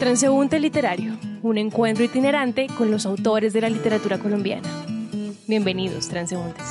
Transeúnte Literario, un encuentro itinerante con los autores de la literatura colombiana. Bienvenidos, transeúntes.